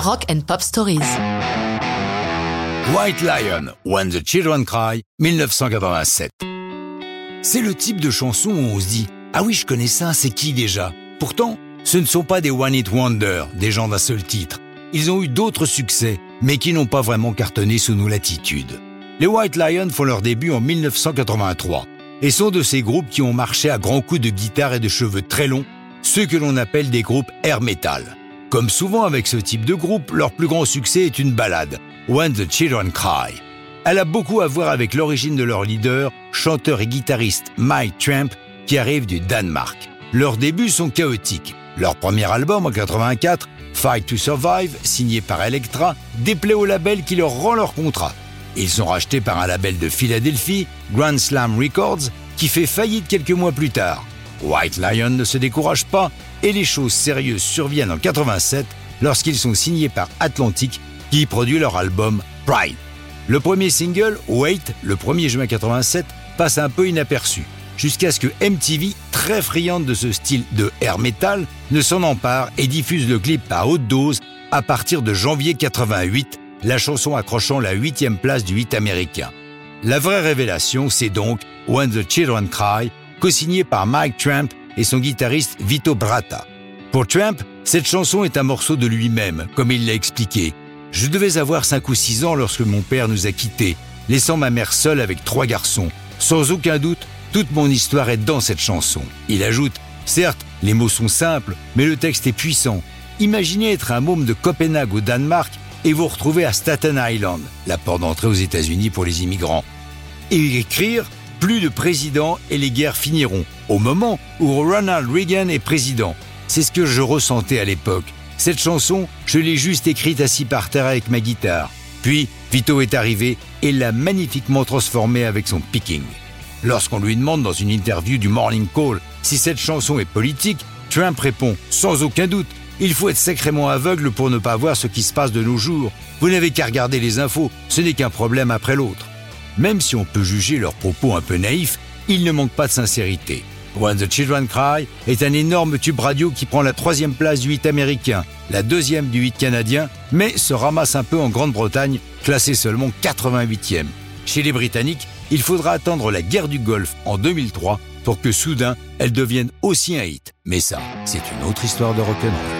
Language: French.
Rock and Pop Stories. White Lion, When the Children Cry, 1987. C'est le type de chanson où on se dit Ah oui, je connais ça, c'est qui déjà? Pourtant, ce ne sont pas des One Hit Wonder, des gens d'un seul titre. Ils ont eu d'autres succès, mais qui n'ont pas vraiment cartonné sous nos latitudes. Les White Lion font leur début en 1983 et sont de ces groupes qui ont marché à grands coups de guitare et de cheveux très longs, ceux que l'on appelle des groupes air metal. Comme souvent avec ce type de groupe, leur plus grand succès est une ballade, When the Children Cry. Elle a beaucoup à voir avec l'origine de leur leader, chanteur et guitariste Mike Tramp, qui arrive du Danemark. Leurs débuts sont chaotiques. Leur premier album en 84, Fight to Survive, signé par Elektra, déplaît au label qui leur rend leur contrat. Ils sont rachetés par un label de Philadelphie, Grand Slam Records, qui fait faillite quelques mois plus tard. White Lion ne se décourage pas et les choses sérieuses surviennent en 87 lorsqu'ils sont signés par Atlantic qui produit leur album Pride. Le premier single, Wait, le 1er juin 87, passe un peu inaperçu, jusqu'à ce que MTV, très friande de ce style de air metal, ne s'en empare et diffuse le clip à haute dose à partir de janvier 88 la chanson accrochant la huitième place du hit américain. La vraie révélation, c'est donc When the Children Cry, co-signé par Mike Tramp et son guitariste Vito Bratta. Pour Tramp, cette chanson est un morceau de lui-même, comme il l'a expliqué. Je devais avoir 5 ou 6 ans lorsque mon père nous a quittés, laissant ma mère seule avec trois garçons. Sans aucun doute, toute mon histoire est dans cette chanson. Il ajoute, certes, les mots sont simples, mais le texte est puissant. Imaginez être un môme de Copenhague au Danemark et vous retrouvez à Staten Island, la porte d'entrée aux États-Unis pour les immigrants. Et écrire plus de présidents et les guerres finiront, au moment où Ronald Reagan est président. C'est ce que je ressentais à l'époque. Cette chanson, je l'ai juste écrite assis par terre avec ma guitare. Puis, Vito est arrivé et l'a magnifiquement transformée avec son picking. Lorsqu'on lui demande dans une interview du Morning Call si cette chanson est politique, Trump répond sans aucun doute il faut être sacrément aveugle pour ne pas voir ce qui se passe de nos jours. Vous n'avez qu'à regarder les infos, ce n'est qu'un problème après l'autre. Même si on peut juger leurs propos un peu naïfs, il ne manque pas de sincérité. When the Children Cry est un énorme tube radio qui prend la troisième place du hit américain, la deuxième du hit canadien, mais se ramasse un peu en Grande-Bretagne, classé seulement 88e. Chez les Britanniques, il faudra attendre la guerre du Golfe en 2003 pour que soudain elle devienne aussi un hit. Mais ça, c'est une autre histoire de rock'n'roll.